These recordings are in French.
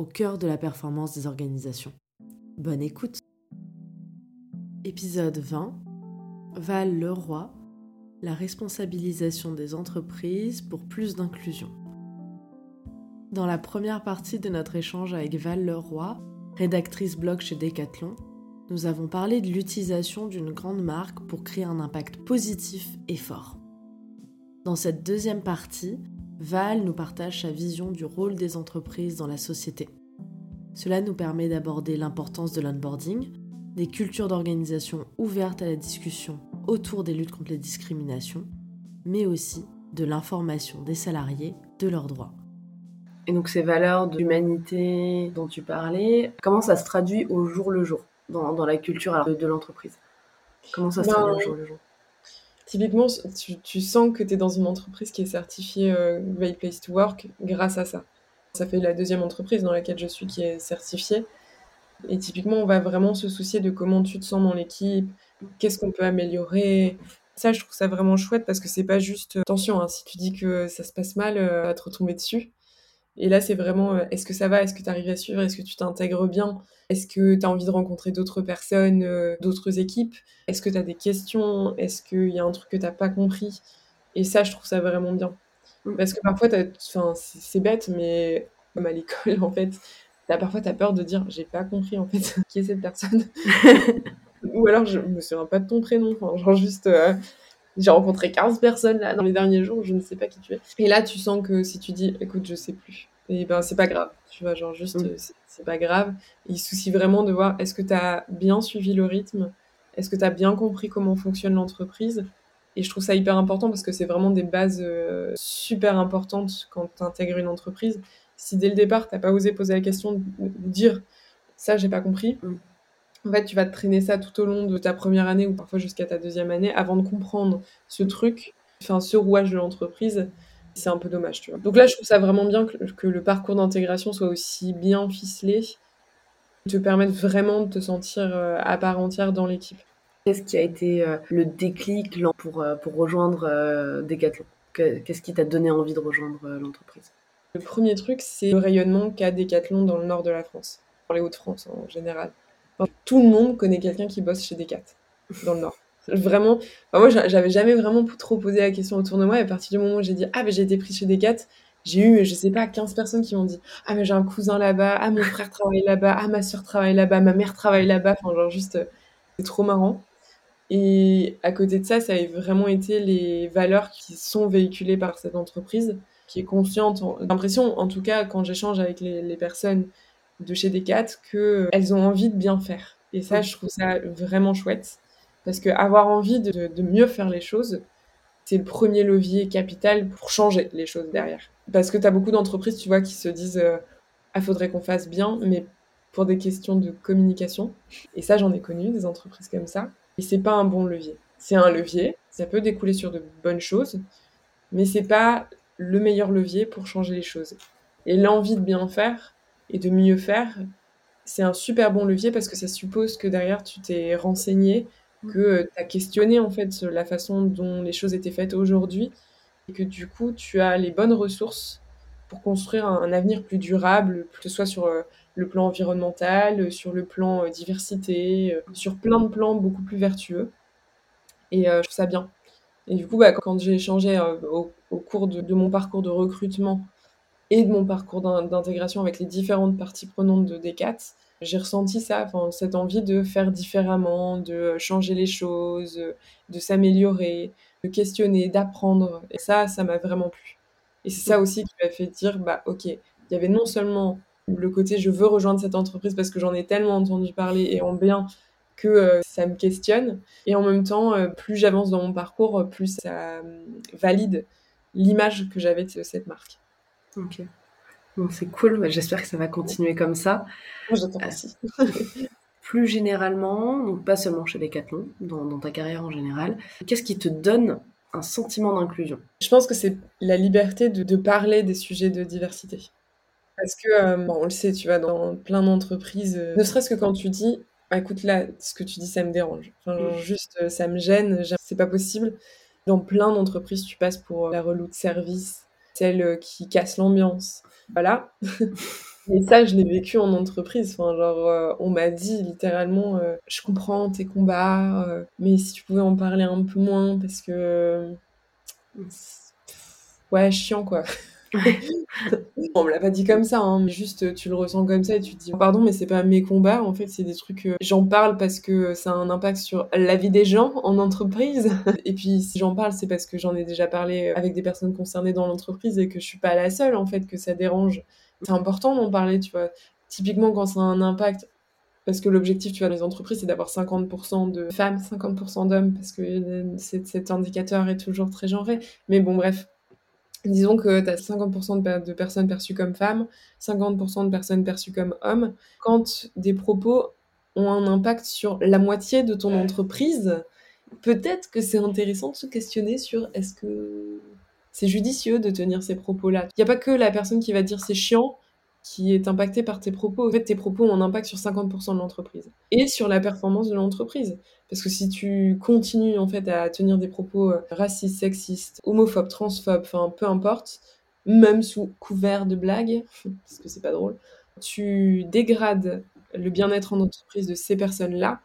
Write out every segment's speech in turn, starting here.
au cœur de la performance des organisations. Bonne écoute Épisode 20 Val Leroy La responsabilisation des entreprises pour plus d'inclusion. Dans la première partie de notre échange avec Val Leroy, rédactrice blog chez Decathlon, nous avons parlé de l'utilisation d'une grande marque pour créer un impact positif et fort. Dans cette deuxième partie, Val nous partage sa vision du rôle des entreprises dans la société. Cela nous permet d'aborder l'importance de l'onboarding, des cultures d'organisation ouvertes à la discussion autour des luttes contre les discriminations, mais aussi de l'information des salariés de leurs droits. Et donc ces valeurs d'humanité dont tu parlais, comment ça se traduit au jour le jour dans, la culture de, l'entreprise? Comment ça se traduit au ben, jour le jour? Typiquement, tu, sens que tu es dans une entreprise qui est certifiée euh, Great Place to Work grâce à ça. Ça fait la deuxième entreprise dans laquelle je suis qui est certifiée. Et typiquement, on va vraiment se soucier de comment tu te sens dans l'équipe, qu'est-ce qu'on peut améliorer. Ça, je trouve ça vraiment chouette parce que c'est pas juste attention, hein, si tu dis que ça se passe mal, euh, à te retomber dessus. Et là, c'est vraiment euh, est-ce que ça va? Est-ce que tu arrives à suivre? Est-ce que tu t'intègres bien? Est-ce que tu as envie de rencontrer d'autres personnes, euh, d'autres équipes? Est-ce que tu as des questions? Est-ce qu'il y a un truc que tu n'as pas compris? Et ça, je trouve ça vraiment bien. Mm. Parce que parfois, c'est bête, mais comme à l'école, en fait, as, parfois, tu as peur de dire j'ai pas compris, en fait, qui est cette personne Ou alors, je me souviens pas de ton prénom. Enfin, genre, juste. Euh, j'ai rencontré 15 personnes là dans les derniers jours, je ne sais pas qui tu es. Et là, tu sens que si tu dis, écoute, je sais plus, et ben c'est pas grave, tu vois, genre juste, mm. c'est pas grave. Il soucie vraiment de voir, est-ce que tu as bien suivi le rythme? Est-ce que tu as bien compris comment fonctionne l'entreprise? Et je trouve ça hyper important parce que c'est vraiment des bases euh, super importantes quand tu intègres une entreprise. Si dès le départ, tu pas osé poser la question, dire, ça, j'ai pas compris. Mm. En fait, tu vas te traîner ça tout au long de ta première année ou parfois jusqu'à ta deuxième année avant de comprendre ce truc, enfin ce rouage de l'entreprise. C'est un peu dommage, tu vois. Donc là, je trouve ça vraiment bien que, le parcours d'intégration soit aussi bien ficelé, te permette vraiment de te sentir euh, à part entière dans l'équipe. Qu'est-ce qui a été euh, le déclic pour, euh, pour rejoindre Decathlon? Qu'est-ce qui t'a donné envie de rejoindre l'entreprise? Le premier truc, c'est le rayonnement qu'a Decathlon dans le nord de la France, dans les Hauts-de-France en général tout le monde connaît quelqu'un qui bosse chez Decat dans le Nord. Vraiment, moi j'avais jamais vraiment trop posé la question autour de moi. Et à partir du moment où j'ai dit ah mais j'ai été pris chez Decat, j'ai eu je sais pas 15 personnes qui m'ont dit ah mais j'ai un cousin là-bas, ah mon frère travaille là-bas, ah ma soeur travaille là-bas, ma mère travaille là-bas. Enfin genre juste c'est trop marrant. Et à côté de ça, ça a vraiment été les valeurs qui sont véhiculées par cette entreprise, qui est consciente. J'ai l'impression, en tout cas, quand j'échange avec les, les personnes de chez Decat qu'elles ont envie de bien faire. Et ça, je trouve ça vraiment chouette. Parce que avoir envie de, mieux faire les choses, c'est le premier levier capital pour changer les choses derrière. Parce que tu as beaucoup d'entreprises, tu vois, qui se disent euh, Ah, faudrait qu'on fasse bien, mais pour des questions de communication. Et ça, j'en ai connu des entreprises comme ça. Et c'est pas un bon levier. C'est un levier, ça peut découler sur de bonnes choses, mais c'est pas le meilleur levier pour changer les choses. Et l'envie de bien faire, et de mieux faire, c'est un super bon levier parce que ça suppose que derrière tu t'es renseigné, mm. que tu as questionné en fait la façon dont les choses étaient faites aujourd'hui et que du coup tu as les bonnes ressources pour construire un, avenir plus durable, que ce soit sur euh, le plan environnemental, sur le plan euh, diversité, euh, sur plein de plans beaucoup plus vertueux. Et je trouve ça bien. Et du coup, bah, quand j'ai échangé au, cours de, mon parcours de recrutement et de mon parcours d'intégration avec les différentes parties prenantes de Decat, j'ai ressenti ça, cette envie de faire différemment, de changer les choses, de s'améliorer, de questionner, d'apprendre. Et ça, ça m'a vraiment plu. Et c'est ça aussi qui m'a fait dire, bah ok, il y avait non seulement le côté je veux rejoindre cette entreprise parce que j'en ai tellement entendu parler et en bien que euh, ça me questionne. Et en même temps, euh, plus j'avance dans mon parcours, plus ça euh, valide l'image que j'avais de cette marque. Ok. c'est cool, j'espère que ça va continuer comme ça. J'attends aussi. plus généralement, donc pas seulement chez Decathlon, dans, dans ta carrière en général, qu'est-ce qui te donne un sentiment d'inclusion? Je pense que c'est la liberté de, parler des sujets de diversité. Parce que, euh, on le sait, tu vois, dans plein d'entreprises, euh, ne serait-ce que quand tu dis, bah, écoute, là, ce que tu dis, ça me dérange. Enfin, mm. juste, euh, ça me gêne, c'est pas possible. Dans plein d'entreprises, tu passes pour la relou de service, celle qui casse l'ambiance. Voilà. Et ça, je l'ai vécu en entreprise. Enfin, genre, on m'a dit littéralement, je comprends tes combats, mais si tu pouvais en parler un peu moins, parce que ouais, chiant quoi. on me l'a pas dit comme ça, hein, mais juste tu le ressens comme ça et tu te dis pardon, mais c'est pas mes combats. En fait, c'est des trucs. j'en parle parce que ça a un impact sur la vie des gens en entreprise. et puis si j'en parle, c'est parce que j'en ai déjà parlé avec des personnes concernées dans l'entreprise et que je suis pas la seule en fait que ça dérange. C'est important d'en parler, tu vois. Typiquement quand ça a un impact parce que l'objectif, tu vois, les entreprises, c'est d'avoir 50% de femmes, 50% d'hommes, parce que cet indicateur est toujours très genré. Mais bon, bref, disons que tu as 50% de, personnes perçues comme femmes, 50% de personnes perçues comme hommes. Quand des propos ont un impact sur la moitié de ton entreprise, peut-être que c'est intéressant de se questionner sur est-ce que c'est judicieux de tenir ces propos-là. Il n'y a pas que la personne qui va dire c'est chiant, qui est impacté par tes propos. En fait, tes propos ont un impact sur 50% de l'entreprise et sur la performance de l'entreprise. Parce que si tu continues en fait à tenir des propos euh, racistes, sexistes, homophobes, transphobes, enfin peu importe, même sous couvert de blagues, parce que c'est pas drôle, tu dégrades le bien-être en entreprise de ces personnes-là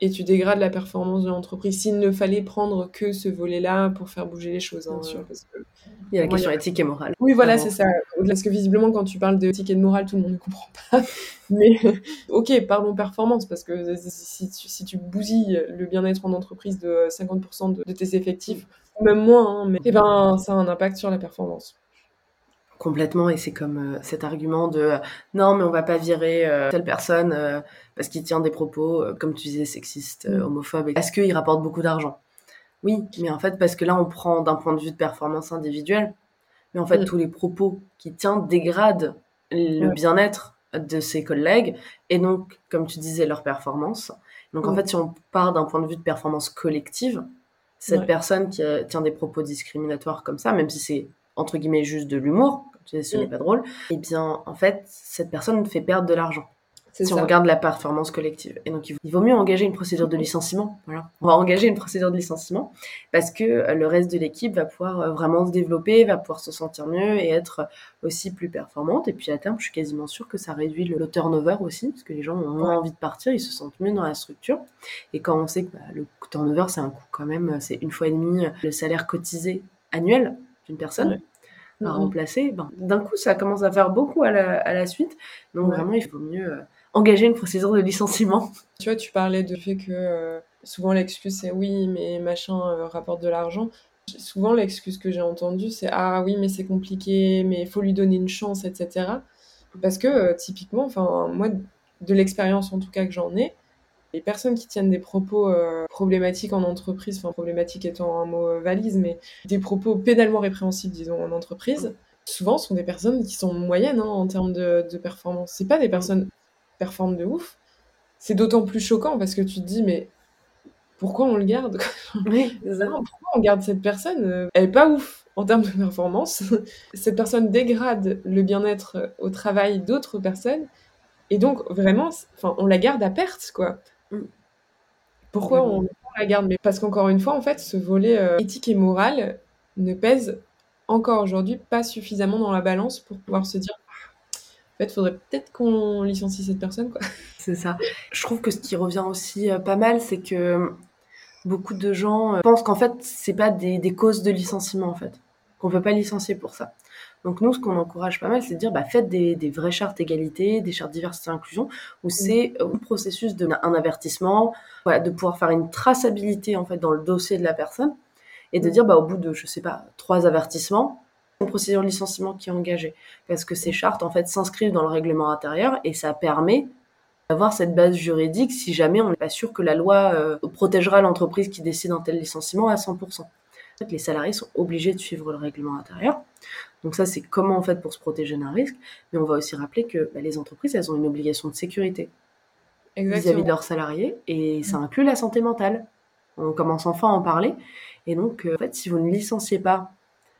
et tu dégrades la performance de l'entreprise. S'il ne fallait prendre que ce volet-là pour faire bouger les choses. Hein, sûr. Parce que, il y a la question éthique et morale. Oui, voilà, c'est ça. Parce que visiblement, quand tu parles d'éthique et de morale, tout le monde ne comprend pas. Mais ok, parlons performance, parce que si, si tu bousilles le bien-être en entreprise de 50% de, tes effectifs, même moins, hein, mais eh ben, ça a un impact sur la performance. Complètement, et c'est comme euh, cet argument de euh, non, mais on va pas virer euh, telle personne parce qu'il tient des propos, comme tu disais, sexistes, mm. homophobes, parce qu'il rapporte beaucoup d'argent. Oui, mais en fait, parce que là, on prend d'un point de vue de performance individuelle, mais en fait, mm. tous les propos qu'il tient dégradent le bien-être de ses collègues et donc, comme tu disais, leur performance. Donc, en mm. fait, si on part d'un point de vue de performance collective, cette personne qui tient des propos discriminatoires comme ça, même si c'est entre guillemets juste de l'humour, ce n'est mm. pas drôle, eh bien en fait cette personne fait perdre de l'argent. Si on regarde la performance collective. Et donc, il vaut mieux engager une procédure de licenciement. Voilà. On va engager une procédure de licenciement parce que euh, le reste de l'équipe va pouvoir euh, vraiment se développer, va pouvoir se sentir mieux et être aussi plus performante. Et puis, à terme, je suis quasiment sûre que ça réduit le, turnover aussi parce que les gens ont moins envie de partir, ils se sentent mieux dans la structure. Et quand on sait que bah, le turnover, c'est un coût quand même, c'est une fois et demie le salaire cotisé annuel d'une personne à remplacer, ben, d'un coup, ça commence à faire beaucoup à la, à la suite. Donc, vraiment, il faut mieux euh, engager une procédure de licenciement. Tu vois, tu parlais du fait que euh, souvent l'excuse, c'est oui, mais machin euh, rapporte de l'argent. Souvent, l'excuse que j'ai entendue, c'est ah oui, mais c'est compliqué, mais il faut lui donner une chance, etc. Parce que, typiquement, enfin, moi, de l'expérience en tout cas que j'en ai, les personnes qui tiennent des propos euh, problématiques en entreprise, enfin problématique étant un mot euh, valise, mais des propos pénalement répréhensibles, disons, en entreprise, souvent sont des personnes qui sont moyennes hein, en termes de, de performance. C'est pas des personnes qui performent de ouf. C'est d'autant plus choquant parce que tu te dis, mais pourquoi on le garde? Pourquoi on garde cette personne? Elle est pas ouf en termes de performance. cette personne dégrade le bien-être au travail d'autres personnes. Et donc, vraiment, on la garde à perte, quoi. Mm. Pourquoi on, la garde? Mais parce qu'encore une fois, en fait, ce volet euh, éthique et moral ne pèse encore aujourd'hui pas suffisamment dans la balance pour pouvoir se dire en fait, il faudrait peut-être qu'on licencie cette personne. quoi. C'est ça. Je trouve que ce qui revient aussi euh, pas mal, c'est que beaucoup de gens euh, pensent qu'en fait, c'est pas des, des, causes de licenciement, en fait. Qu'on peut pas licencier pour ça. Donc nous, ce qu'on encourage pas mal, c'est de dire, bah, faites des, des, vraies chartes égalité, des chartes diversité et inclusion, où c'est euh, un processus d'un avertissement, voilà, de pouvoir faire une traçabilité en fait dans le dossier de la personne, et de dire, bah, au bout de, je sais pas, trois avertissements, une procédure de licenciement qui est engagée, parce que ces chartes en fait s'inscrivent dans le règlement intérieur et ça permet d'avoir cette base juridique si jamais on n'est pas sûr que la loi euh, protégera l'entreprise qui décide un tel licenciement à 100% les salariés sont obligés de suivre le règlement intérieur. Donc ça, c'est comment en fait pour se protéger d'un risque. Mais on va aussi rappeler que bah, les entreprises, elles ont une obligation de sécurité vis-à-vis de leurs salariés, et ça inclut la santé mentale. On commence enfin à en parler. Et donc, euh, en fait, si vous ne licenciez pas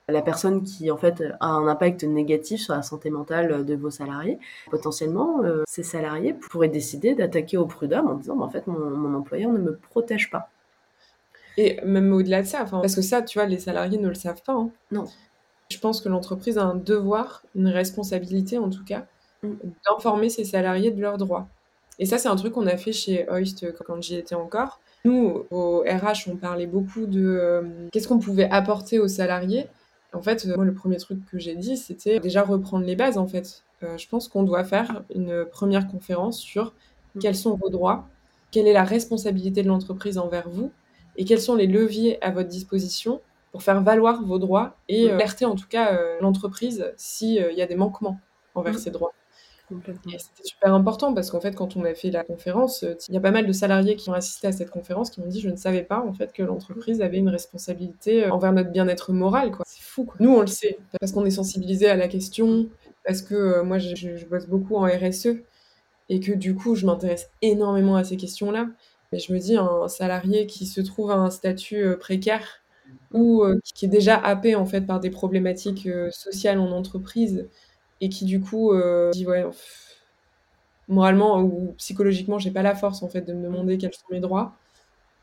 la personne qui en fait a un impact négatif sur la santé mentale de vos salariés, potentiellement euh, ces salariés pourraient décider d'attaquer au prud'homme en disant bah, en fait mon, employeur ne me protège pas. Et même au-delà de ça, parce que ça, tu vois, les salariés ne le savent pas. Hein. Non. Je pense que l'entreprise a un devoir, une responsabilité en tout cas, mm. d'informer ses salariés de leurs droits. Et ça, c'est un truc qu'on a fait chez Hoist quand j'y étais encore. Nous, au RH, on parlait beaucoup de euh, qu'est-ce qu'on pouvait apporter aux salariés en fait, moi, le premier truc que j'ai dit, c'était déjà reprendre les bases, en fait. Euh, je pense qu'on doit faire une première conférence sur mm. quels sont vos droits, quelle est la responsabilité de l'entreprise envers vous, et quels sont les leviers à votre disposition pour faire valoir vos droits et euh, alerter en tout cas euh, l'entreprise s'il y a des manquements envers mm. ses droits. C'était super important parce qu'en fait, quand on a fait la conférence, euh, il y a pas mal de salariés qui ont assisté à cette conférence qui m'ont dit Je ne savais pas en fait que l'entreprise avait une responsabilité euh, envers notre bien-être moral. C'est fou. Quoi. Nous, on le sait parce qu'on est sensibilisé à la question, parce que euh, moi, je, bosse beaucoup en RSE et que du coup, je m'intéresse énormément à ces questions-là. Mais je me dis, un salarié qui se trouve à un statut précaire ou qui est déjà happé en fait par des problématiques sociales en entreprise et qui du coup euh, dit ouais moralement ou psychologiquement j'ai pas la force en fait de me demander quels sont mes droits.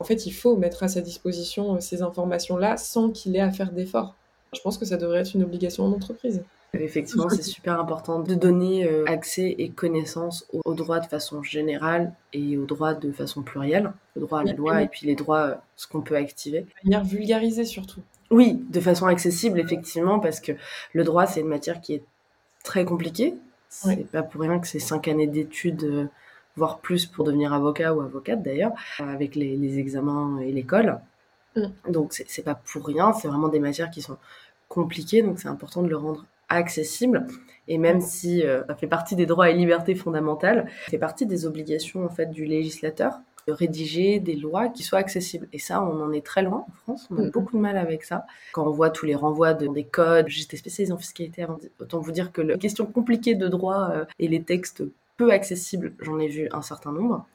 En fait il faut mettre à sa disposition euh, ces informations là sans qu'il ait à faire d'efforts. Je pense que ça devrait être une obligation en entreprise Effectivement, c'est super important de donner euh, accès et connaissance aux, droits de façon générale et aux droits de façon plurielle, le droit à la loi et puis les droits, ce qu'on peut activer. De manière vulgarisée surtout. Oui, de façon accessible, effectivement, parce que le droit, c'est une matière qui est très compliqué. C'est pas pour rien que c'est cinq années d'études, euh, voire plus pour devenir avocat ou avocate d'ailleurs, avec les, examens et l'école. Mm. Donc c'est pas pour rien, c'est vraiment des matières qui sont compliquées, donc c'est important de le rendre accessible. Et même si euh, ça fait partie des droits et libertés fondamentales, ça fait partie des obligations en fait du législateur de rédiger des lois qui soient accessibles. Et ça, on en est très loin en France. On a mm-hmm. beaucoup de mal avec ça. Quand on voit tous les renvois de, des codes, j'étais spécialisée en fiscalité avant. Autant vous dire que les questions compliquées de droit euh, et les textes peu accessibles, j'en ai vu un certain nombre.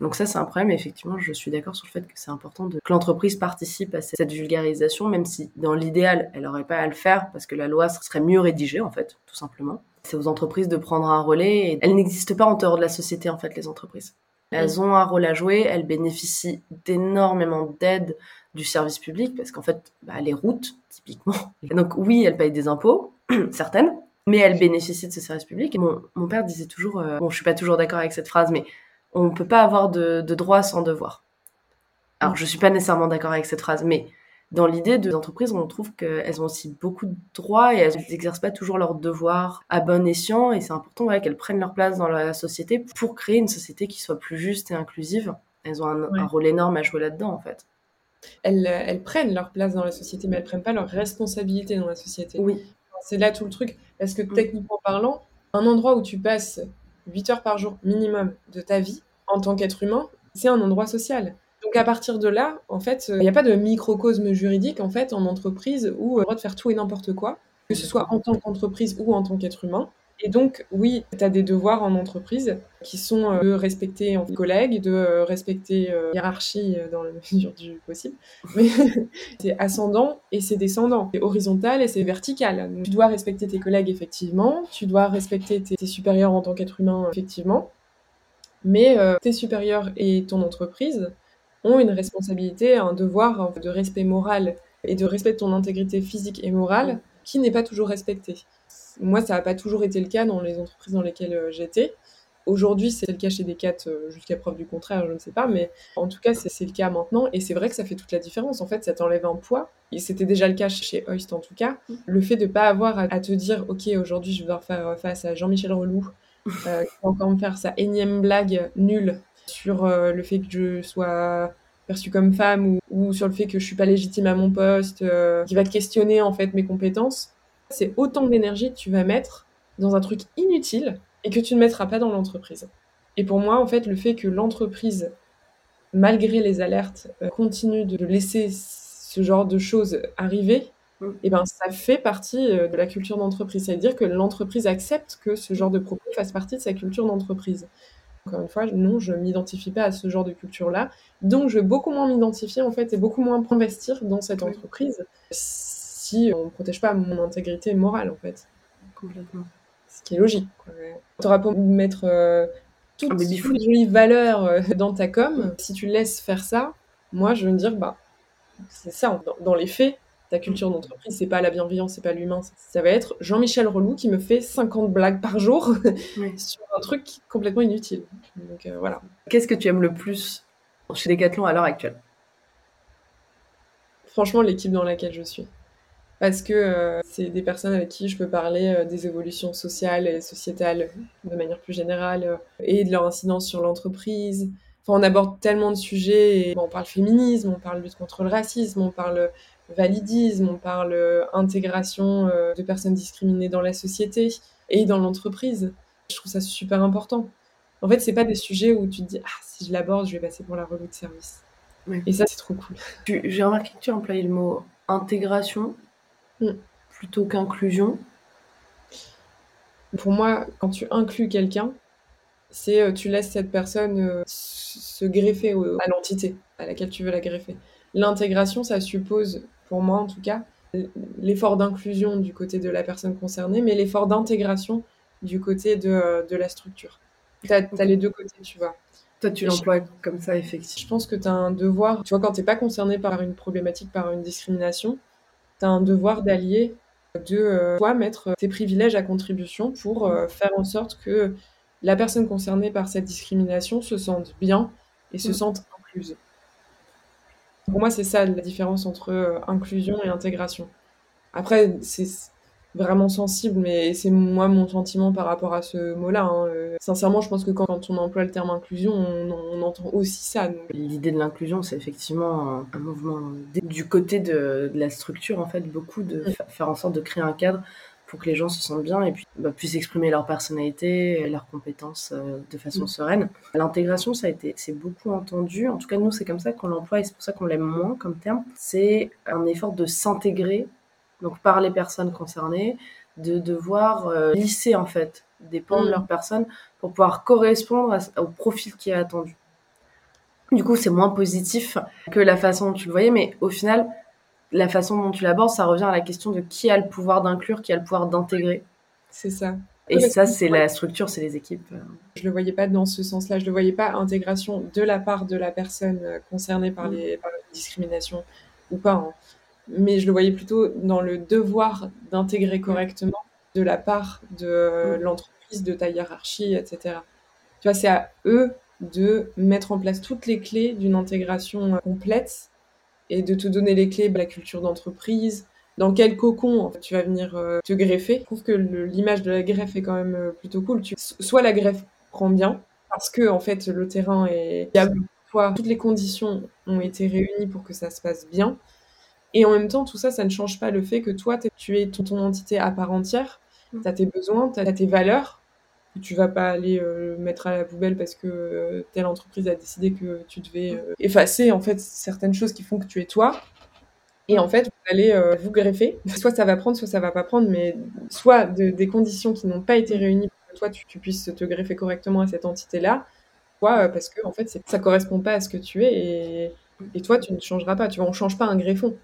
Donc ça, c'est un problème. Effectivement, je suis d'accord sur le fait que c'est important de, que l'entreprise participe à cette vulgarisation, même si dans l'idéal, elle n'aurait pas à le faire parce que la loi serait mieux rédigée, en fait, tout simplement. C'est aux entreprises de prendre un relais. Et elles n'existent pas en dehors de la société, en fait, les entreprises. Elles ont un rôle à jouer, elles bénéficient d'énormément d'aide du service public parce qu'en fait, bah, les routes, typiquement. Donc oui, elles payent des impôts, certaines, mais elles bénéficient de ce service public. Et mon, père disait toujours, euh, bon, je suis pas toujours d'accord avec cette phrase, mais on ne peut pas avoir de, de droit sans devoir. Alors, je suis pas nécessairement d'accord avec cette phrase, mais dans l'idée de l'entreprise, on trouve qu'elles ont aussi beaucoup de droits et elles n'exercent pas toujours leurs devoirs à bon escient. Et c'est important qu'elles prennent leur place dans la société pour créer une société qui soit plus juste et inclusive. Elles ont un, rôle énorme à jouer là-dedans, en fait. Elles, elles, prennent leur place dans la société, mais elles prennent pas leur responsabilité dans la société. Oui. C'est là tout le truc. Parce que mm. techniquement parlant, un endroit où tu passes 8 heures par jour minimum de ta vie en tant qu'être humain, c'est un endroit social. Donc à partir de là, en fait, il n'y a pas de microcosme juridique en fait en entreprise où on a le droit de faire tout et n'importe quoi, que ce soit en tant qu'entreprise ou en tant qu'être humain. Et donc, oui, tu as des devoirs en entreprise qui sont euh, de respecter tes collègues, de euh, respecter euh, hiérarchie dans la mesure du possible. Mais c'est ascendant et c'est descendant. C'est horizontal et c'est vertical. tu dois respecter tes collègues, effectivement. Tu dois respecter tes, tes supérieurs en tant qu'être humain, effectivement. Mais tes supérieurs et ton entreprise, ont une responsabilité, un devoir de respect moral et de respect de ton intégrité physique et morale qui n'est pas toujours respecté. Moi, ça n'a pas toujours été le cas dans les entreprises dans lesquelles euh, j'étais. Aujourd'hui, c'est le cas chez Decat, euh, jusqu'à preuve du contraire, je ne sais pas, mais en tout cas, c'est le cas maintenant, et c'est vrai que ça fait toute la différence. En fait, ça t'enlève un poids, et c'était déjà le cas chez Hoist en tout cas. Le fait de ne pas avoir à te dire, ok, aujourd'hui, je vais devoir faire face à Jean-Michel Relou, euh, qui va encore me faire sa énième blague nulle sur euh, le fait que je sois perçue comme femme ou, sur le fait que je suis pas légitime à mon poste, euh, qui va te questionner en fait mes compétences. C'est autant d'énergie que tu vas mettre dans un truc inutile et que tu ne mettras pas dans l'entreprise. Et pour moi, en fait, le fait que l'entreprise, malgré les alertes, euh, continue de laisser ce genre de choses arriver, et eh ben ça fait partie de la culture d'entreprise. C'est-à-dire que l'entreprise accepte que ce genre de propos fasse partie de sa culture d'entreprise. Encore une fois, non, je m'identifie pas à ce genre de culture-là. Donc, je vais beaucoup moins m'identifier, en fait, et beaucoup moins investir dans cette entreprise si on ne protège pas mon intégrité morale, en fait. Complètement. Ce qui est logique. Tu auras pas mettre euh, toutes les jolies valeurs euh, dans ta com. Si tu laisses faire ça, moi, je veux me dire, bah, c'est ça, dans les faits, ta culture d'entreprise, c'est pas la bienveillance, c'est pas l'humain. Ça va être Jean-Michel Relou qui me fait 50 blagues par jour sur un truc complètement inutile. Donc euh, voilà. Qu'est-ce que tu aimes le plus chez Decathlon à l'heure actuelle? Franchement, l'équipe dans laquelle je suis. Parce que euh, c'est des personnes avec qui je peux parler euh, des évolutions sociales et sociétales de manière plus générale et de leur incidence sur l'entreprise. Enfin, on aborde tellement de sujets. Et, on parle féminisme, on parle lutte contre le racisme, on parle validisme, on parle euh, intégration euh, de personnes discriminées dans la société et dans l'entreprise. Je trouve ça super important. En fait, c'est pas des sujets où tu te dis ah si je l'aborde, je vais passer pour la relou de service. Et ça, c'est trop cool. J'ai remarqué que tu as employé le mot intégration mm. plutôt qu'inclusion. Pour moi, quand tu inclus quelqu'un, c'est euh, tu laisses cette personne se greffer à l'entité à laquelle tu veux la greffer. L'intégration, ça suppose pour moi en tout cas, l'effort d'inclusion du côté de la personne concernée, mais l'effort d'intégration du côté de, euh, de la structure. Tu as, les deux côtés, tu vois. Toi, tu l'emploies comme ça, effectivement. Je pense que tu as un devoir, tu vois, quand tu n'es pas concerné par une problématique, par une discrimination, tu as un devoir d'allier, de euh, toi mettre tes privilèges à contribution pour euh, faire en sorte que la personne concernée par cette discrimination se sente bien et se mm. sente incluse. Pour moi, c'est ça la différence entre euh, inclusion et intégration. Après, c'est vraiment sensible, mais c'est moi mon sentiment par rapport à ce mot-là. Hein. Euh, sincèrement, je pense que quand, on emploie le terme inclusion, on, entend aussi ça. L'idée de l'inclusion, c'est effectivement un, mouvement du côté de, la structure, en fait, beaucoup de mm. faire en sorte de créer un cadre pour que les gens se sentent bien et puis bah, puissent exprimer leur personnalité leurs compétences euh, de façon mm. sereine. L'intégration, ça a été, c'est beaucoup entendu. En tout cas, nous, c'est comme ça qu'on l'emploie et c'est pour ça qu'on l'aime moins comme terme. C'est un effort de s'intégrer, donc par les personnes concernées, de devoir euh, lisser en fait des pans de mm. leur personne pour pouvoir correspondre au profil qui est attendu. Du coup, c'est moins positif que la façon dont tu le voyais, mais au final, la façon dont tu l'abordes, ça revient à la question de qui a le pouvoir d'inclure, qui a le pouvoir d'intégrer. C'est ça. Et ça, c'est la structure, c'est les équipes. Je le voyais pas dans ce sens-là. Je le voyais pas intégration de la part de la personne euh, concernée par, les, par discriminations ou pas. Hein. Mais je le voyais plutôt dans le devoir d'intégrer correctement de la part de l'entreprise, de ta hiérarchie, etc. Tu vois, c'est à eux de mettre en place toutes les clés d'une intégration complète et de te donner les clés de la culture d'entreprise, dans quel cocon tu vas venir euh, te greffer. Je trouve que l'image de la greffe est quand même euh, plutôt cool. soit la greffe prend bien, parce que en fait le terrain est viable, soit toutes les conditions ont été réunies pour que ça se passe bien. Et en même temps, tout ça, ça ne change pas le fait que toi, tu es ton, ton entité à part entière, mm. tu as tes besoins, tu as tes valeurs, tu vas pas aller euh, mettre à la poubelle parce que euh, telle entreprise a décidé que tu devais euh, effacer en fait certaines choses qui font que tu es toi. Et en fait, vous allez vous greffer. Soit ça va prendre, soit ça va pas prendre, mais soit des conditions qui n'ont pas été réunies pour que toi tu, puisses te greffer correctement à cette entité-là, soit parce que en fait ça correspond pas à ce que tu es et, et toi tu ne changeras pas. Tu vois, on change pas un greffon.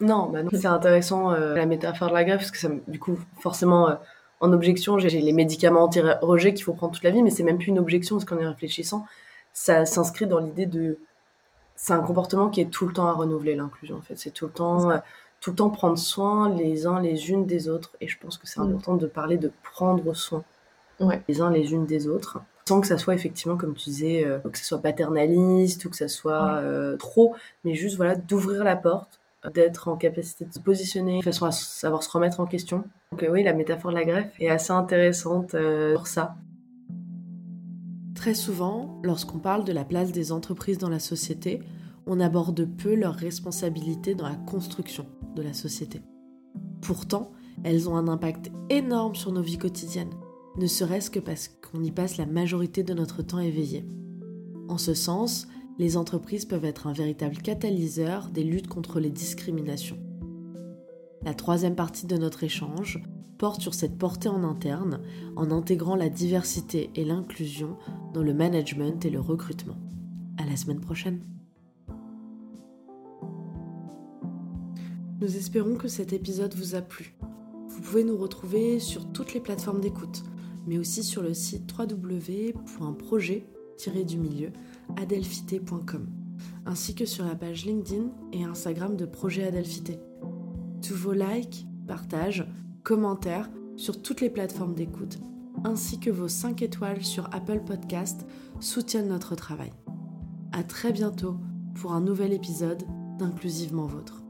Non, bah non. c'est intéressant la métaphore de la greffe parce que ça, du coup forcément en objection, j'ai les médicaments anti-rejet qu'il faut prendre toute la vie, mais c'est même plus une objection parce qu'en y réfléchissant, ça s'inscrit dans l'idée de. C'est un comportement qui est tout le temps à renouveler l'inclusion, en fait. C'est tout le temps. Euh, tout le temps prendre soin les uns les unes des autres. Et je pense que c'est mm. important de parler de prendre soin les uns les unes des autres sans que ça soit effectivement, comme tu disais, euh, que ça soit paternaliste ou que ça soit euh, trop, mais juste voilà d'ouvrir la porte d'être en capacité de se positionner de façon à savoir se remettre en question. Donc euh, oui, la métaphore de la greffe est assez intéressante euh, pour ça. Très souvent, lorsqu'on parle de la place des entreprises dans la société, on aborde peu leurs responsabilités dans la construction de la société. Pourtant, elles ont un impact énorme sur nos vies quotidiennes, ne serait-ce que parce qu'on y passe la majorité de notre temps éveillé. En ce sens, les entreprises peuvent être un véritable catalyseur des luttes contre les discriminations. La troisième partie de notre échange porte sur cette portée en interne en intégrant la diversité et l'inclusion dans le management et le recrutement. À la semaine prochaine. Nous espérons que cet épisode vous a plu. Vous pouvez nous retrouver sur toutes les plateformes d'écoute, mais aussi sur le site www.projet-du-milieu adelphité.com, ainsi que sur la page LinkedIn et Instagram de Projet Adelphité. Tous vos likes, partages, commentaires sur toutes les plateformes d'écoute, ainsi que vos 5 étoiles sur Apple Podcast soutiennent notre travail. À très bientôt pour un nouvel épisode d'Inclusivement Vôtre.